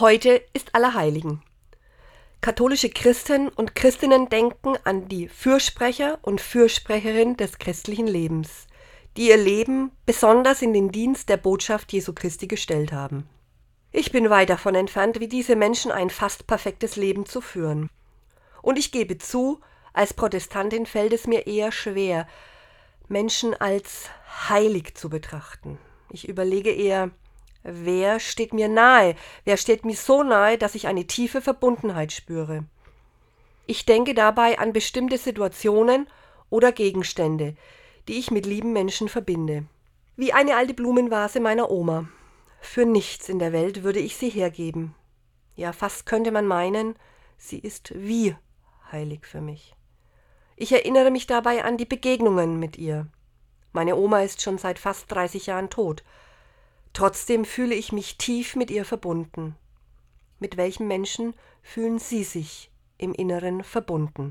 Heute ist Allerheiligen. Katholische Christen und Christinnen denken an die Fürsprecher und Fürsprecherin des christlichen Lebens, die ihr Leben besonders in den Dienst der Botschaft Jesu Christi gestellt haben. Ich bin weit davon entfernt, wie diese Menschen ein fast perfektes Leben zu führen. Und ich gebe zu, als Protestantin fällt es mir eher schwer, Menschen als heilig zu betrachten. Ich überlege eher, wer steht mir nahe, wer steht mir so nahe, dass ich eine tiefe Verbundenheit spüre. Ich denke dabei an bestimmte Situationen oder Gegenstände, die ich mit lieben Menschen verbinde. Wie eine alte Blumenvase meiner Oma. Für nichts in der Welt würde ich sie hergeben. Ja, fast könnte man meinen, sie ist wie heilig für mich. Ich erinnere mich dabei an die Begegnungen mit ihr. Meine Oma ist schon seit fast 30 Jahren tot. Trotzdem fühle ich mich tief mit ihr verbunden. Mit welchem Menschen fühlen Sie sich im Inneren verbunden?